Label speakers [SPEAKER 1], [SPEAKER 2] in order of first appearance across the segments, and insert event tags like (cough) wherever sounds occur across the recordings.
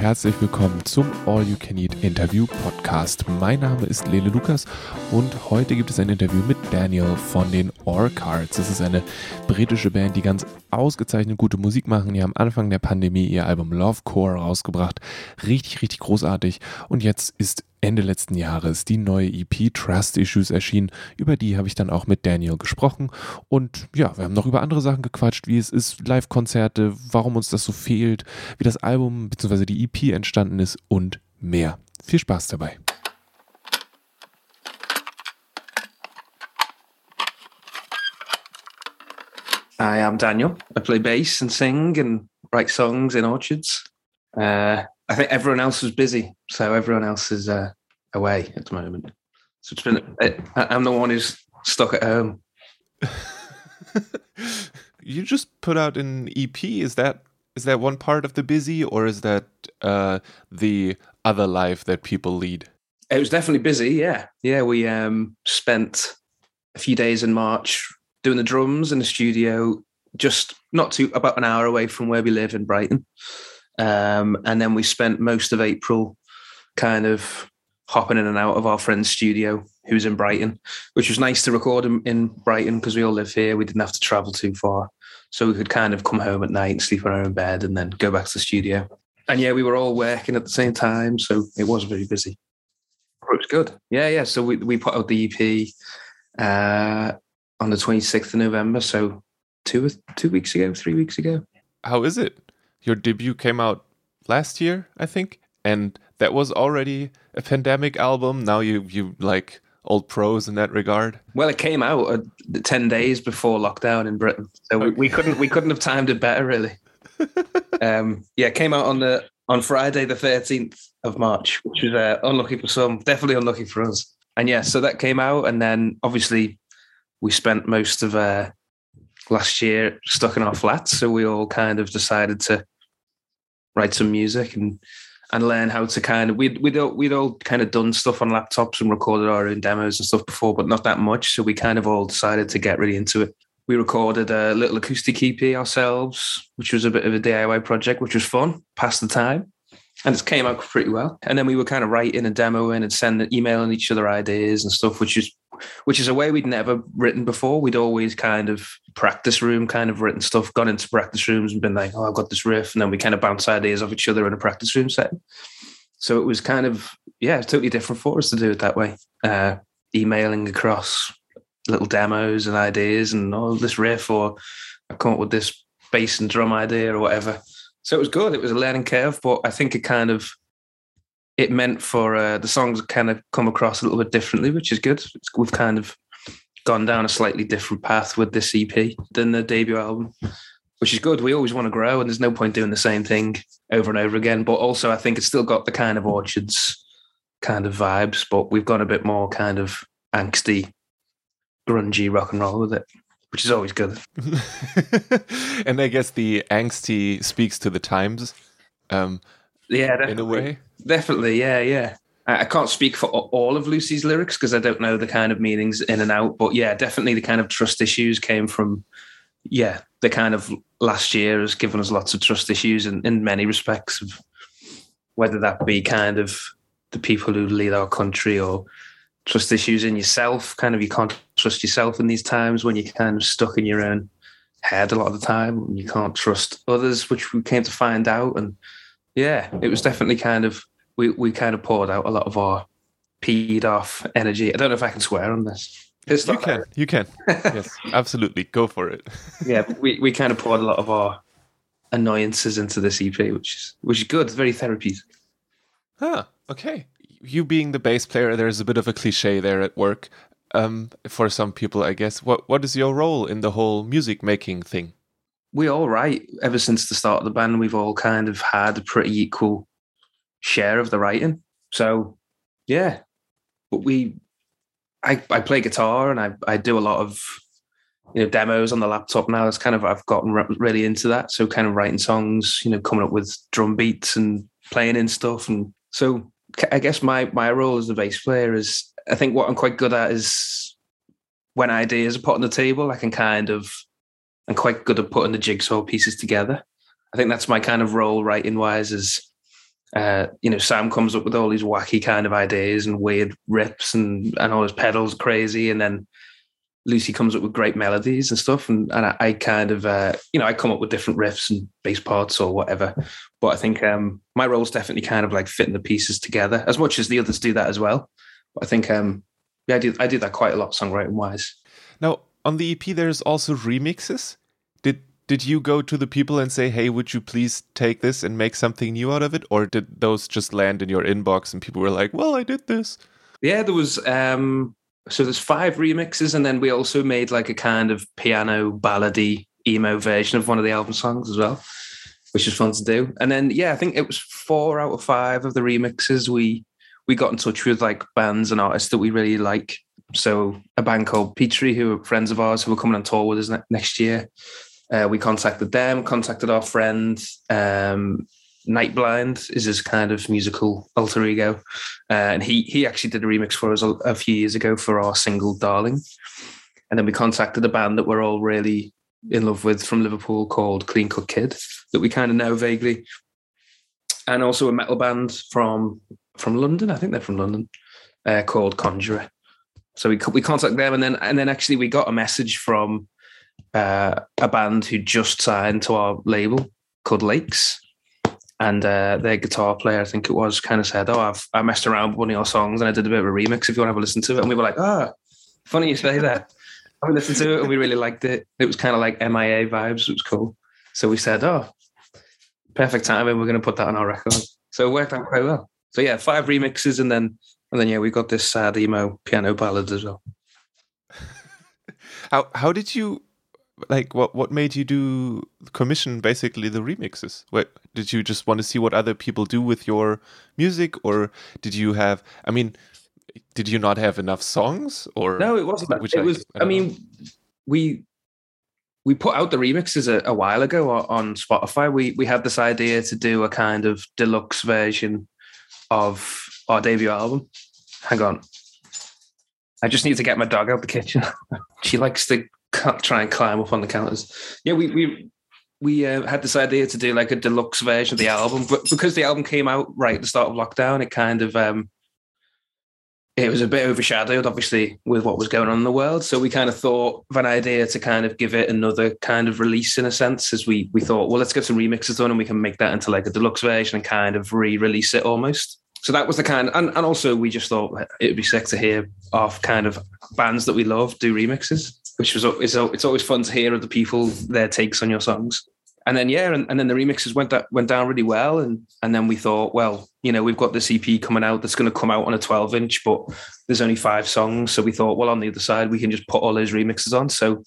[SPEAKER 1] herzlich willkommen zum All You Can Eat Interview Podcast. Mein Name ist Lele Lukas und heute gibt es ein Interview mit Daniel von den Orcards. Das ist eine britische Band, die ganz ausgezeichnet gute Musik machen. Die haben Anfang der Pandemie ihr Album Love Core rausgebracht. Richtig, richtig großartig. Und jetzt ist Ende letzten Jahres die neue EP Trust Issues erschienen. Über die habe ich dann auch mit Daniel gesprochen. Und ja, wir haben noch über andere Sachen gequatscht, wie es ist, Live-Konzerte, warum uns das so fehlt, wie das Album bzw. die EP entstanden ist und mehr. Viel Spaß dabei.
[SPEAKER 2] I am Daniel. I play bass and sing and write songs in orchards. Uh, I think everyone else was busy, so everyone else is uh, away at the moment. So it's been. I'm the one who's stuck at home. (laughs)
[SPEAKER 1] you just put out an EP. Is that is that one part of the busy, or is that uh, the other life that people lead?
[SPEAKER 2] It was definitely busy. Yeah, yeah. We um, spent a few days in March doing the drums in the studio, just not too about an hour away from where we live in Brighton. Um, and then we spent most of April kind of hopping in and out of our friend's studio who's in Brighton, which was nice to record in, in Brighton because we all live here. We didn't have to travel too far. So we could kind of come home at night and sleep in our own bed and then go back to the studio. And yeah, we were all working at the same time. So it was very busy. It was good. Yeah, yeah. So we, we put out the EP uh, on the 26th of November. So two, two weeks ago, three weeks ago.
[SPEAKER 1] How is it? your debut came out last year, I think, and that was already a pandemic album. Now you you like old pros in that regard.
[SPEAKER 2] Well, it came out uh, ten days before lockdown in Britain, so we, we, couldn't we couldn't have timed it better, really. (laughs) um, yeah, it came out on the on Friday the thirteenth of March, which was uh, unlucky for some, definitely unlucky for us. And yeah, so that came out, and then obviously we spent most of uh, last year stuck in our flats, so we all kind of decided to write some music and and learn how to kind of we'd we'd all, we'd all kind of done stuff on laptops and recorded our own demos and stuff before, but not that much. So we kind of all decided to get really into it. We recorded a little acoustic EP ourselves, which was a bit of a DIY project, which was fun, passed the time and it came out pretty well. And then we were kind of writing and demoing and sending, emailing each other ideas and stuff, which is which is a way we'd never written before. We'd always kind of practice room, kind of written stuff, gone into practice rooms and been like, "Oh, I've got this riff," and then we kind of bounce ideas off each other in a practice room setting. So it was kind of yeah, totally different for us to do it that way. Uh, emailing across little demos and ideas and oh, this riff or I come up with this bass and drum idea or whatever so it was good. It was a learning curve, but I think it kind of it meant for uh, the songs kind of come across a little bit differently, which is good. It's, we've kind of gone down a slightly different path with this EP than the debut album, which is good. We always want to grow, and there's no point doing the same thing over and over again. But also, I think it's still got the kind of orchards kind of vibes, but we've gone a bit more kind of angsty, grungy rock and roll with it which is always good. (laughs)
[SPEAKER 1] and I guess the angsty speaks to the times. Um,
[SPEAKER 2] yeah, definitely. in a way. Definitely, yeah, yeah. I, can't speak for all of Lucy's lyrics because I don't know the kind of meanings in and out, but yeah, definitely the kind of trust issues came from, yeah, the kind of last year has given us lots of trust issues in, in many respects of whether that be kind of the people who lead our country or trust issues in yourself. Kind of, you can't trust yourself in these times when you're kind of stuck in your own head a lot of the time. And you can't trust others, which we came to find out. And yeah, it was definitely kind of we we kind of poured out a lot of our peed off energy. I don't know if I can swear on this.
[SPEAKER 1] It's you can, you can. (laughs) yes, absolutely. Go for it.
[SPEAKER 2] yeah, (laughs) we, we kind of poured a lot of our annoyances into this EP, which is which is good. It's very therapeutic.
[SPEAKER 1] Ah, okay you being the bass player, there's a bit of a cliche there at work. Um, for some people, I guess. What what is your role in the whole music making thing?
[SPEAKER 2] We all write ever since the start of the band. We've all kind of had a pretty equal share of the writing. So, yeah. But we, I I play guitar and I I do a lot of you know demos on the laptop now. It's kind of I've gotten really into that. So kind of writing songs, you know, coming up with drum beats and playing in stuff, and so I guess my my role as a bass player is I think what I'm quite good at is when ideas are put on the table, I can kind of I'm quite good at putting the jigsaw pieces together. I think that's my kind of role writing wise is uh, you know, Sam comes up with all these wacky kind of ideas and weird rips and and all his pedals crazy, and then Lucy comes up with great melodies and stuff, and and I, I kind of uh, you know I come up with different riffs and bass parts or whatever. But I think um, my role's definitely kind of like fitting the pieces together as much as the others do that as well. But I think um, yeah, I do I do that quite a lot songwriting wise.
[SPEAKER 1] Now on the EP, there's also remixes. Did did you go to the people and say, "Hey, would you please take this and make something new out of it," or did those just land in your inbox and people were like, "Well, I did this"?
[SPEAKER 2] Yeah, there was um, so there's five remixes, and then we also made like a kind of piano ballady emo version of one of the album songs as well, which was fun to do. And then yeah, I think it was four out of five of the remixes we we got in touch with like bands and artists that we really like. So a band called Petrie, who are friends of ours, who are coming on tour with us ne- next year. Uh, we contacted them, contacted our friend um, Nightblind is his kind of musical alter ego, uh, and he he actually did a remix for us a, a, few years ago for our single "Darling," and then we contacted a band that we're all really in love with from Liverpool called Clean Cut Kid that we kind of know vaguely, and also a metal band from from London. I think they're from London, uh, called Conjurer. So we we contacted them, and then and then actually we got a message from uh, a band who just signed to our label called Lakes and uh, their guitar player, I think it was, kind of said, "Oh, I've I messed around with one of your songs and I did a bit of a remix. If you want to have a listen to it," and we were like, "Ah, oh, funny you say that." we listened to it and we really liked it. It was kind of like MIA vibes. It was cool. So we said, "Oh, perfect timing. We're going to put that on our record." So it worked out quite well. So yeah, five remixes and then and then yeah, we got this sad emo piano ballad as well. (laughs)
[SPEAKER 1] how how did you like what what made you do commission basically the remixes? What did you just want to see what other people do with your music or did you have i mean did you not have enough songs or
[SPEAKER 2] no it wasn't which it I, was i, I mean know. we we put out the remixes a, a, while ago on spotify. We we had this idea to do a kind of deluxe version of our debut album. Hang on. I just need to get my dog out the kitchen. (laughs) she likes to try and climb up on the counters. Yeah, we we we uh, had this idea to do like a deluxe version of the album, but because the album came out right at the start of lockdown, it kind of um, it was a bit overshadowed, obviously, with what was going on in the world. So we kind of thought of an idea to kind of give it another kind of release in a sense, as we we thought, well, let's get some remixes done and we can make that into like a deluxe version and kind of re-release it almost. So that was the kind, and, and also we just thought it would be sick to hear off kind of bands that we love do remixes which was it's, it's always fun to hear other people their takes on your songs. And then yeah, and, and then the remixes went that went down really well, and and then we thought, well, you know, we've got this EP coming out that's going to come out on a 12 inch, but there's only five songs, so we thought, well, on the other side, we can just put all those remixes on. So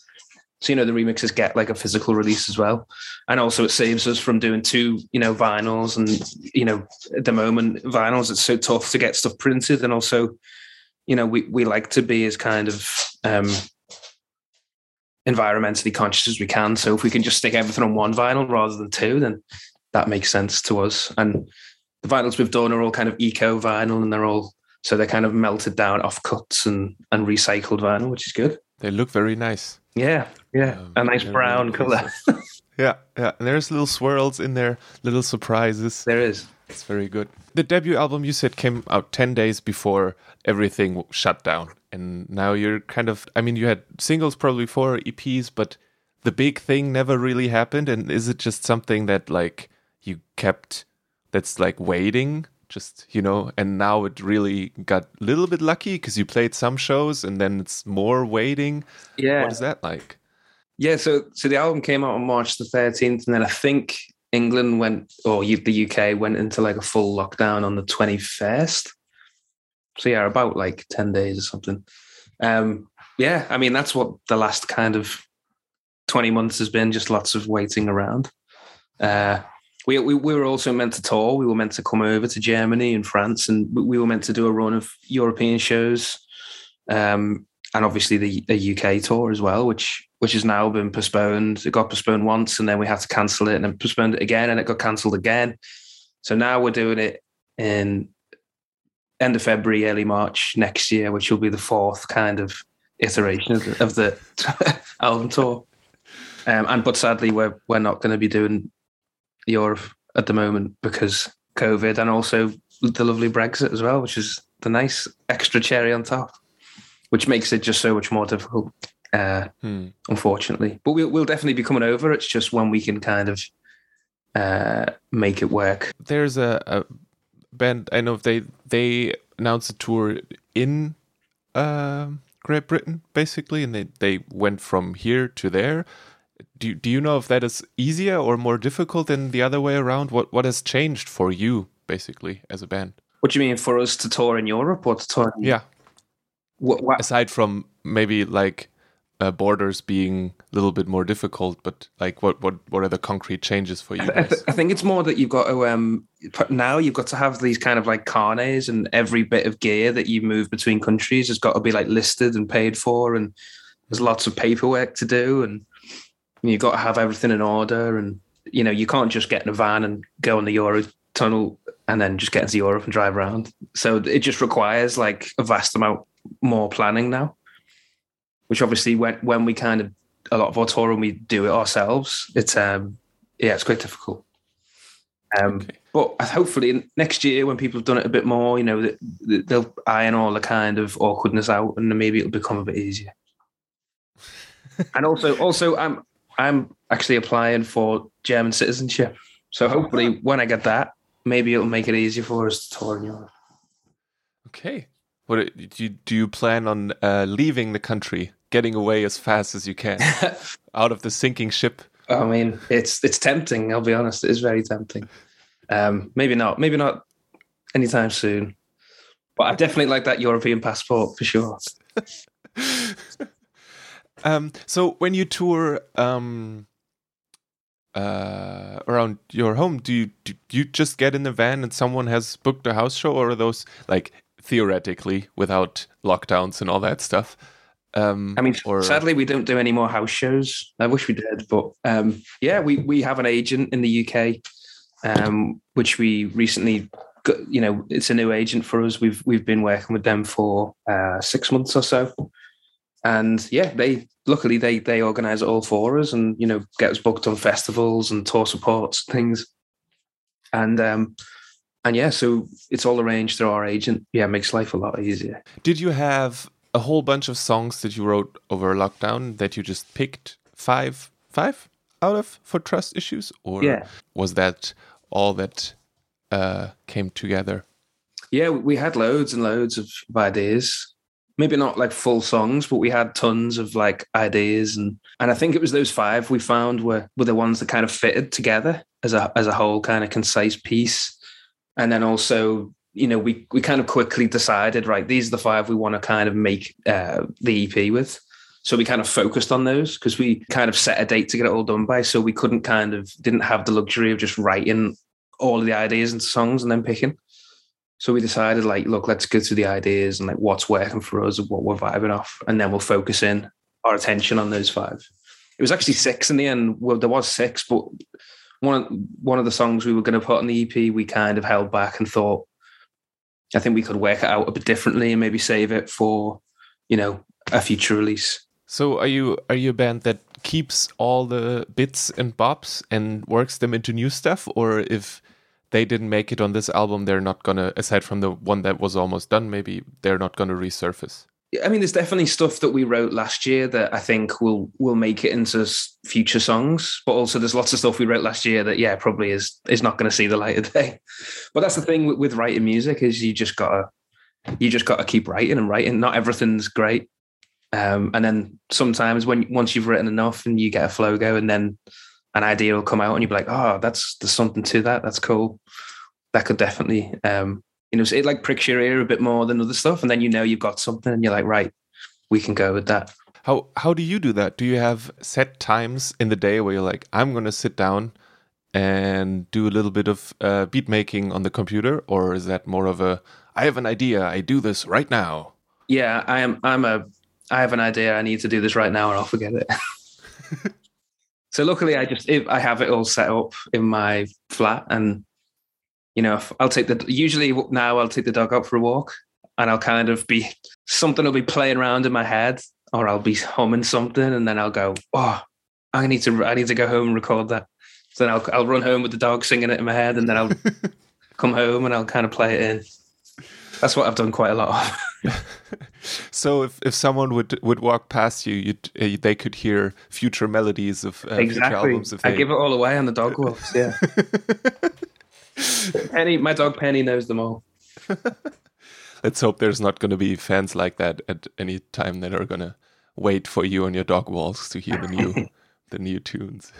[SPEAKER 2] so you know the remixes get like a physical release as well, and also it saves us from doing two you know vinyls and you know at the moment vinyls it's so tough to get stuff printed, and also you know we we like to be as kind of um, environmentally conscious as we can. So if we can just stick everything on one vinyl rather than two, then that makes sense to us. And the vinyls we've done are all kind of eco vinyl and they're all so they're kind of melted down off cuts and and recycled vinyl, which is good.
[SPEAKER 1] They look very nice.
[SPEAKER 2] Yeah, yeah, um, a nice brown color. (laughs)
[SPEAKER 1] yeah, yeah. And there's little swirls in there, little surprises.
[SPEAKER 2] There is.
[SPEAKER 1] It's very good. The debut album you said came out 10 days before everything shut down. And now you're kind of i mean you had singles probably for eps but the big thing never really happened. And is it just something that like you kept that's like waiting? Just you know and now it really got a little bit lucky because you played some shows and then it's more waiting?
[SPEAKER 2] Yeah.
[SPEAKER 1] what is that like?
[SPEAKER 2] Yeah so so the album came out on march the 13th and then i think england went or the uk went into like a full lockdown on the 21st so yeah, about like 10 days or something. Um, yeah, I mean, that's what the last kind of 20 months has been, just lots of waiting around. Uh, we, we, we were also meant to tour. We were meant to come over to Germany and France, and we were meant to do a run of European shows, um, and obviously the, the UK tour as well, which which has now been postponed. It got postponed once, and then we had to cancel it, and then postponed it again, and it got cancelled again. So now we're doing it in end of February, early March next year, which will be the fourth kind of iteration of the, of the (laughs) album tour. Um, and but sadly, we're we're not going to be doing Europe at the moment because COVID and also the lovely Brexit as well, which is the nice extra cherry on top, which makes it just so much more difficult. Uh, hmm. Unfortunately, but we'll we'll definitely be coming over. It's just when we can kind of uh, make it work.
[SPEAKER 1] There's a, a band I know they they announced a tour in uh, Great Britain basically, and they they went from here to there. Do do you know if that is easier or more difficult than the other way around? What what has changed for you basically as a band?
[SPEAKER 2] What do you mean for us to tour in Europe or to tour?
[SPEAKER 1] In... Yeah. What, what? Aside from maybe like uh, borders being a little bit more difficult, but like what what what are the concrete changes for you?
[SPEAKER 2] I, th- I, think it's more that you've got to um now you've got to have these kind of like carnets and every bit of gear that you move between countries has got to be like listed and paid for, and there's lots of paperwork to do, and you've got to have everything in order, and you know you can't just get in a van and go on the Euro tunnel and then just get into Europe and drive around. So it just requires like a vast amount more planning now which obviously when when we kind of a lot of our touring we do it ourselves, it's um yeah, it's quite difficult. Um, okay. But hopefully next year, when people have done it a bit more, you know, they'll iron all the kind of awkwardness out, and maybe it'll become a bit easier. (laughs) and also, also, I'm I'm actually applying for German citizenship, so hopefully, when I get that, maybe it'll make it easier for us to tour in Europe.
[SPEAKER 1] Okay. What do you, do you plan on uh, leaving the country, getting away as fast as you can (laughs) out of the sinking ship?
[SPEAKER 2] I mean, it's it's tempting. I'll be honest; it is very tempting. Um, maybe not. Maybe not anytime soon. But I definitely like that European passport for sure. (laughs)
[SPEAKER 1] um, so when you tour um, uh, around your home, do you do you just get in the van and someone has booked a house show, or are those like theoretically without lockdowns and all that stuff.
[SPEAKER 2] Um, I mean, or... sadly, we don't do any more house shows. I wish we did, but um, yeah, we we have an agent in the UK, um, which we recently, got, you know, it's a new agent for us. We've we've been working with them for uh, six months or so, and yeah, they luckily they they organise it all for us, and you know, get us booked on festivals and tour supports things, and um, and yeah, so it's all arranged through our agent. Yeah, makes life a lot easier.
[SPEAKER 1] Did you have a whole bunch of songs that you wrote over lockdown that you just picked five five out of for trust issues, or yeah. was that all that uh, came together?
[SPEAKER 2] Yeah, we had loads and loads of ideas. Maybe not like full songs, but we had tons of like ideas, and and I think it was those five we found were were the ones that kind of fitted together as a as a whole kind of concise piece and then also you know we we kind of quickly decided right these are the five we want to kind of make uh, the ep with. So we kind of focused on those because we kind of set a date to get it all done by so we couldn't kind of didn't have the luxury of just writing all of the ideas into songs and then picking. So we decided like look let's go through the ideas and like what's working for us and what we're vibing off and then we'll focus in our attention on those five. It was actually six in the end. Well there was six but one of one of the songs we were going to put on the EP, we kind of held back and thought, I think we could work it out a bit differently and maybe save it for, you know, a future release.
[SPEAKER 1] So are you are you a band that keeps all the bits and bobs and works them into new stuff, or if they didn't make it on this album, they're not gonna aside from the one that was almost done, maybe they're not gonna resurface.
[SPEAKER 2] I mean, there's definitely stuff that we wrote last year that I think will will make it into future songs. But also, there's lots of stuff we wrote last year that, yeah, probably is is not going to see the light of day. (laughs) But that's the thing with, with writing music is you just gotta you just gotta keep writing and writing. Not everything's great, um, and then sometimes when once you've written enough and you get a flow go, and then an idea will come out and you'll be like, oh, that's there's something to that. That's cool. That could definitely um, you know, it like pricks your ear a bit more than other stuff, and then you know you've got something, and you're like, right, we can go with that.
[SPEAKER 1] How how do you do that? Do you have set times in the day where you're like, I'm going to sit down and do a little bit of uh, beat making on the computer, or is that more of a I have an idea, I do this right now?
[SPEAKER 2] Yeah, I am. I'm a. I have an idea. I need to do this right now, or I'll forget it. (laughs) (laughs) so luckily, I just I have it all set up in my flat, and you know, I'll take the usually now I'll take the dog out for a walk and I'll kind of be something will be playing around in my head or I'll be humming something and then I'll go, oh, I need to I need to go home and record that. So then I'll I'll run home with the dog singing it in my head and then I'll (laughs) come home and I'll kind of play it in. That's what I've done quite a lot of. (laughs)
[SPEAKER 1] so if, if someone would would walk past you, you'd, uh, they could hear future melodies of uh,
[SPEAKER 2] exactly.
[SPEAKER 1] future albums. If
[SPEAKER 2] I give it all away on the dog (laughs) walks. Yeah. Penny, my dog Penny knows them all. (laughs)
[SPEAKER 1] Let's hope there's not going to be fans like that at any time that are going to wait for you on your dog walks to hear the new (laughs) the new tunes.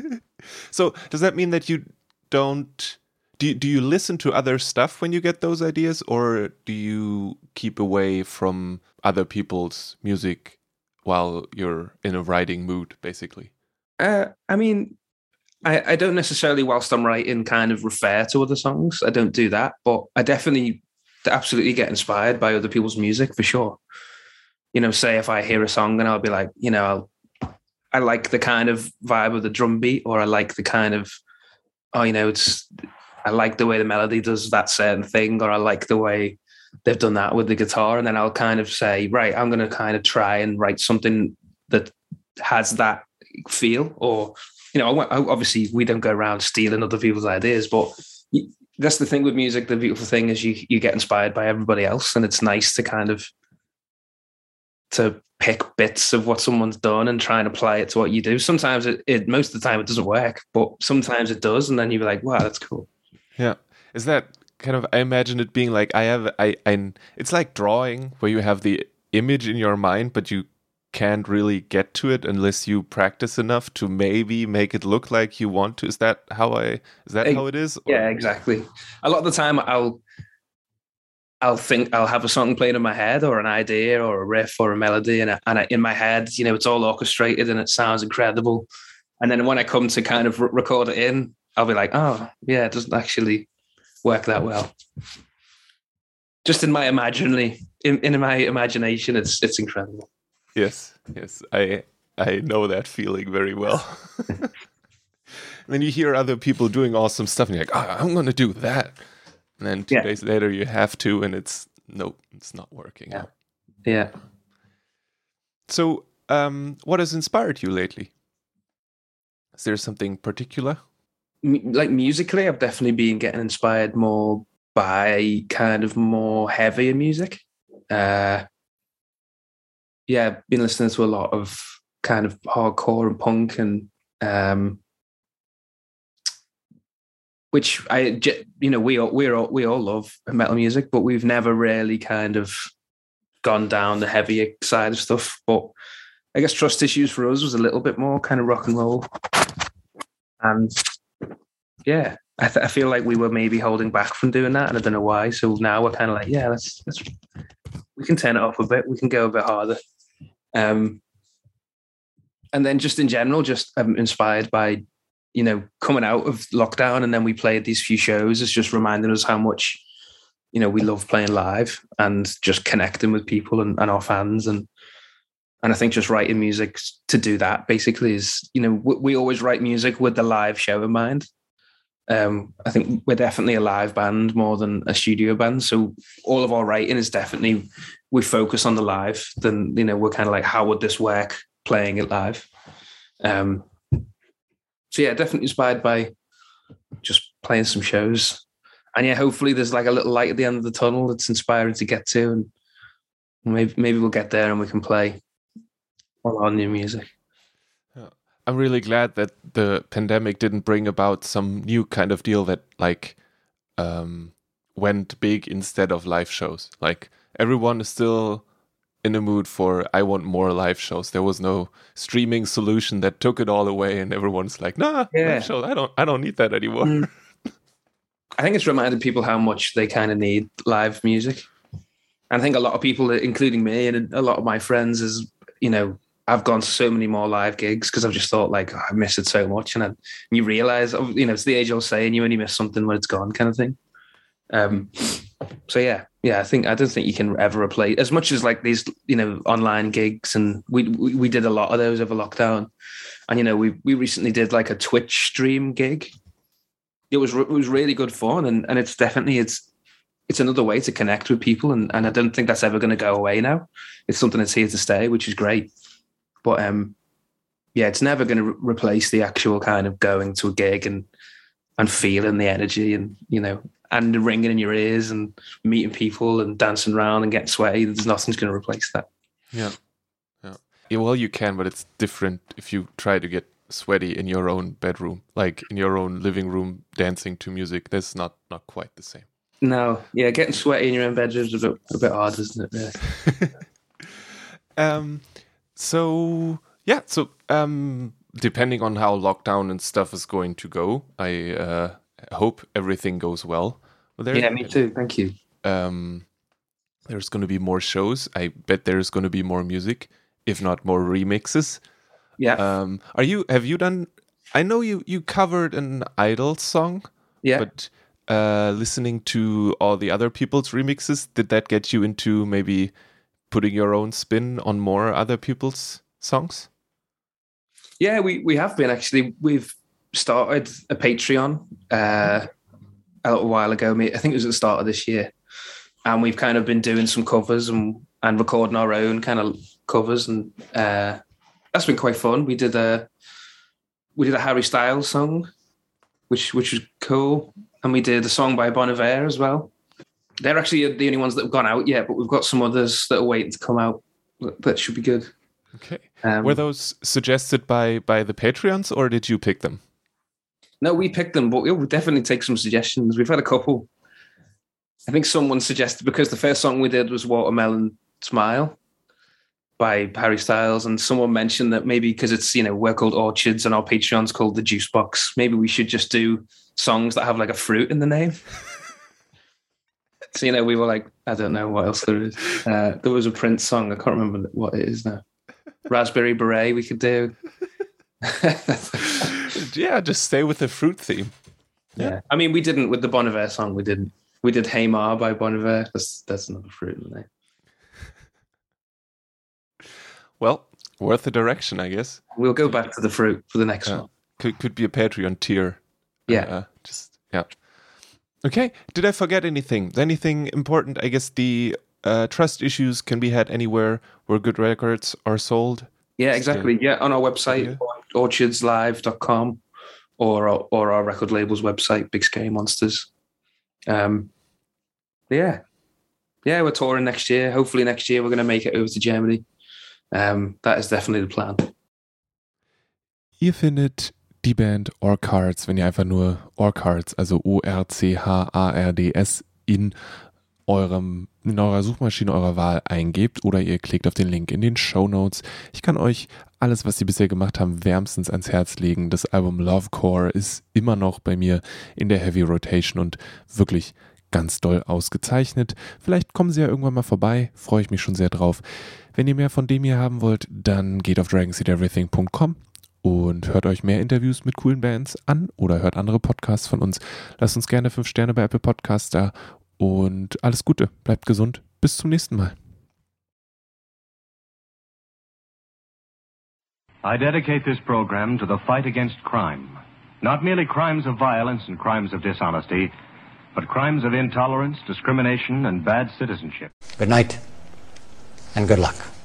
[SPEAKER 1] (laughs) so does that mean that you don't do you, do you listen to other stuff when you get those ideas or do you keep away from other people's music while you're in a writing mood basically
[SPEAKER 2] uh, i mean I, I don't necessarily whilst i'm writing kind of refer to other songs i don't do that but i definitely absolutely get inspired by other people's music for sure you know say if i hear a song and i'll be like you know I'll, i like the kind of vibe of the drum beat or i like the kind of oh you know it's I like the way the melody does that certain thing, or I like the way they've done that with the guitar. And then I'll kind of say, right, I'm going to kind of try and write something that has that feel. Or, you know, obviously we don't go around stealing other people's ideas, but that's the thing with music. The beautiful thing is you you get inspired by everybody else, and it's nice to kind of to pick bits of what someone's done and try and apply it to what you do. Sometimes it, it most of the time it doesn't work, but sometimes it does, and then you're like, wow, that's cool.
[SPEAKER 1] Yeah. Is that kind of I imagine it being like I have I I it's like drawing where you have the image in your mind but you can't really get to it unless you practice enough to maybe make it look like you want to. Is that how I is that how it is? Or?
[SPEAKER 2] Yeah, exactly. A lot of the time I'll I'll think I'll have a song playing in my head or an idea or a riff or a melody and, I, and I, in my head, you know, it's all orchestrated and it sounds incredible. And then when I come to kind of record it in, I'll be like, oh yeah, it doesn't actually work that well. Just in my imaginary, in, in my imagination, it's it's incredible.
[SPEAKER 1] Yes, yes, I I know that feeling very well. (laughs) then you hear other people doing awesome stuff, and you're like, oh, I'm going to do that. And then two yeah. days later, you have to, and it's nope, it's not working.
[SPEAKER 2] Yeah. Yeah.
[SPEAKER 1] So, um, what has inspired you lately? Is there something particular?
[SPEAKER 2] like musically, I've definitely been getting inspired more by kind of more heavier music. Uh, yeah, been listening to a lot of kind of hardcore and punk and um, which I you know we all we all we all love metal music, but we've never really kind of gone down the heavier side of stuff. But I guess trust issues for us was a little bit more kind of rock and roll, and yeah, I, th- I, feel like we were maybe holding back from doing that, and I don't know why. So now we're kind of like, yeah, let's let's we can turn it up a bit. We can go a bit harder. Um, and then just in general, just um, inspired by you know coming out of lockdown, and then we played these few shows. It's just reminding us how much you know we love playing live and just connecting with people and, and our fans and and I think just writing music to do that basically is, you know, we, we, always write music with the live show in mind. Um, I think we're definitely a live band more than a studio band. So all of our writing is definitely we focus on the live. Then you know we're kind of like, how would this work playing it live? Um, so yeah, definitely inspired by just playing some shows, and yeah, hopefully there's like a little light at the end of the tunnel that's inspiring to get to, and maybe maybe we'll get there and we can play all our new music.
[SPEAKER 1] I'm really glad that the pandemic didn't bring about some new kind of deal that like um, went big instead of live shows. Like everyone is still in the mood for I want more live shows. There was no streaming solution that took it all away, and everyone's like, Nah, yeah. live shows. I don't, I don't need that anymore. Mm. (laughs)
[SPEAKER 2] I think it's reminded people how much they kind of need live music. And I think a lot of people, including me and a lot of my friends, is you know I've gone so many more live gigs because I've just thought like oh, I miss it so much, and, then you realize oh, you know it's the age old saying you only miss something when it's gone kind of thing. Um, so yeah, yeah, I think I don't think you can ever replace as much as like these you know online gigs, and we we, we did a lot of those over lockdown, and you know we we recently did like a Twitch stream gig. It was it was really good fun, and and it's definitely it's it's another way to connect with people, and and I don't think that's ever going to go away now. It's something that's here to stay, which is great. But um, yeah, it's never going to re- replace the actual kind of going to a gig and and feeling the energy and you know and the ringing in your ears and meeting people and dancing around and getting sweaty. There's nothing's going to replace that.
[SPEAKER 1] Yeah. yeah. Yeah. Well, you can, but it's different if you try to get sweaty in your own bedroom, like in your own living room, dancing to music. That's not not quite the same.
[SPEAKER 2] No, yeah, getting sweaty in your own bedroom is a bit a bit hard, isn't it?
[SPEAKER 1] Yeah. (laughs) um. So yeah. So um. Depending on how lockdown and stuff is going to go, I uh, hope everything goes well.
[SPEAKER 2] There, yeah, me too. Thank you.
[SPEAKER 1] Um, there's going to be more shows. I bet there's going to be more music, if not more remixes.
[SPEAKER 2] Yeah.
[SPEAKER 1] Um, are you? Have you done? I know you you covered an Idol song.
[SPEAKER 2] Yeah.
[SPEAKER 1] But uh, listening to all the other people's remixes, did that get you into maybe putting your own spin on more other people's songs?
[SPEAKER 2] Yeah, we we have been actually. We've started a Patreon uh, a little while ago. I think it was at the start of this year, and we've kind of been doing some covers and and recording our own kind of covers, and uh, that's been quite fun. We did a we did a Harry Styles song, which which was cool, and we did a song by Bon Iver as well. They're actually the only ones that have gone out yet, but we've got some others that are waiting to come out. That should be good.
[SPEAKER 1] Okay. Um, Were those suggested by by the Patreons, or did you pick them?
[SPEAKER 2] No, we picked them, but we'll definitely take some suggestions. We've had a couple. I think someone suggested because the first song we did was Watermelon Smile by Harry Styles, and someone mentioned that maybe because it's you know we're called Orchards and our Patreon's called the Juice Box, maybe we should just do songs that have like a fruit in the name. (laughs) so you know we were like, I don't know what else there is. Uh, there was a Prince song, I can't remember what it is now. (laughs) Raspberry Beret we could do. (laughs)
[SPEAKER 1] yeah, just stay with the fruit theme.
[SPEAKER 2] Yeah. yeah. I mean, we didn't with the Bon Iver song. We didn't. We did Hey Ma by Bon Iver. That's that's another fruit in there.
[SPEAKER 1] Well, worth the direction, I guess.
[SPEAKER 2] We'll go back to the fruit for the next
[SPEAKER 1] yeah.
[SPEAKER 2] one.
[SPEAKER 1] Could could be a Patreon tier.
[SPEAKER 2] Yeah. Uh,
[SPEAKER 1] just yeah. Okay. Did I forget anything? Anything important? I guess the uh, trust issues can be had anywhere where good records are sold.
[SPEAKER 2] Yeah, exactly. Yeah, on our website, yeah. orchardslive.com or or our record label's website, Big Scary Monsters. Um, yeah, yeah, we're touring next year. Hopefully, next year we're going to make it over to Germany. Um, that is definitely the plan.
[SPEAKER 1] Ihr findet die Band Orcards, wenn ihr einfach nur Orcards, also O-R-C-H-A-R-D-S in eurem, in eurer Suchmaschine eurer Wahl eingebt oder ihr klickt auf den Link in den Show Notes. Ich kann euch alles, was sie bisher gemacht haben, wärmstens ans Herz legen. Das Album Lovecore ist immer noch bei mir in der Heavy Rotation und wirklich ganz doll ausgezeichnet. Vielleicht kommen sie ja irgendwann mal vorbei, freue ich mich schon sehr drauf. Wenn ihr mehr von dem hier haben wollt, dann geht auf dragonseedeverything.com und hört euch mehr Interviews mit coolen Bands an oder hört andere Podcasts von uns. Lasst uns gerne 5 Sterne bei Apple Podcasts da und alles Gute, bleibt gesund, bis zum nächsten Mal. I dedicate this program to the fight against crime. Not merely crimes of violence and crimes of dishonesty, but crimes of intolerance, discrimination, and bad citizenship. Good night, and good luck.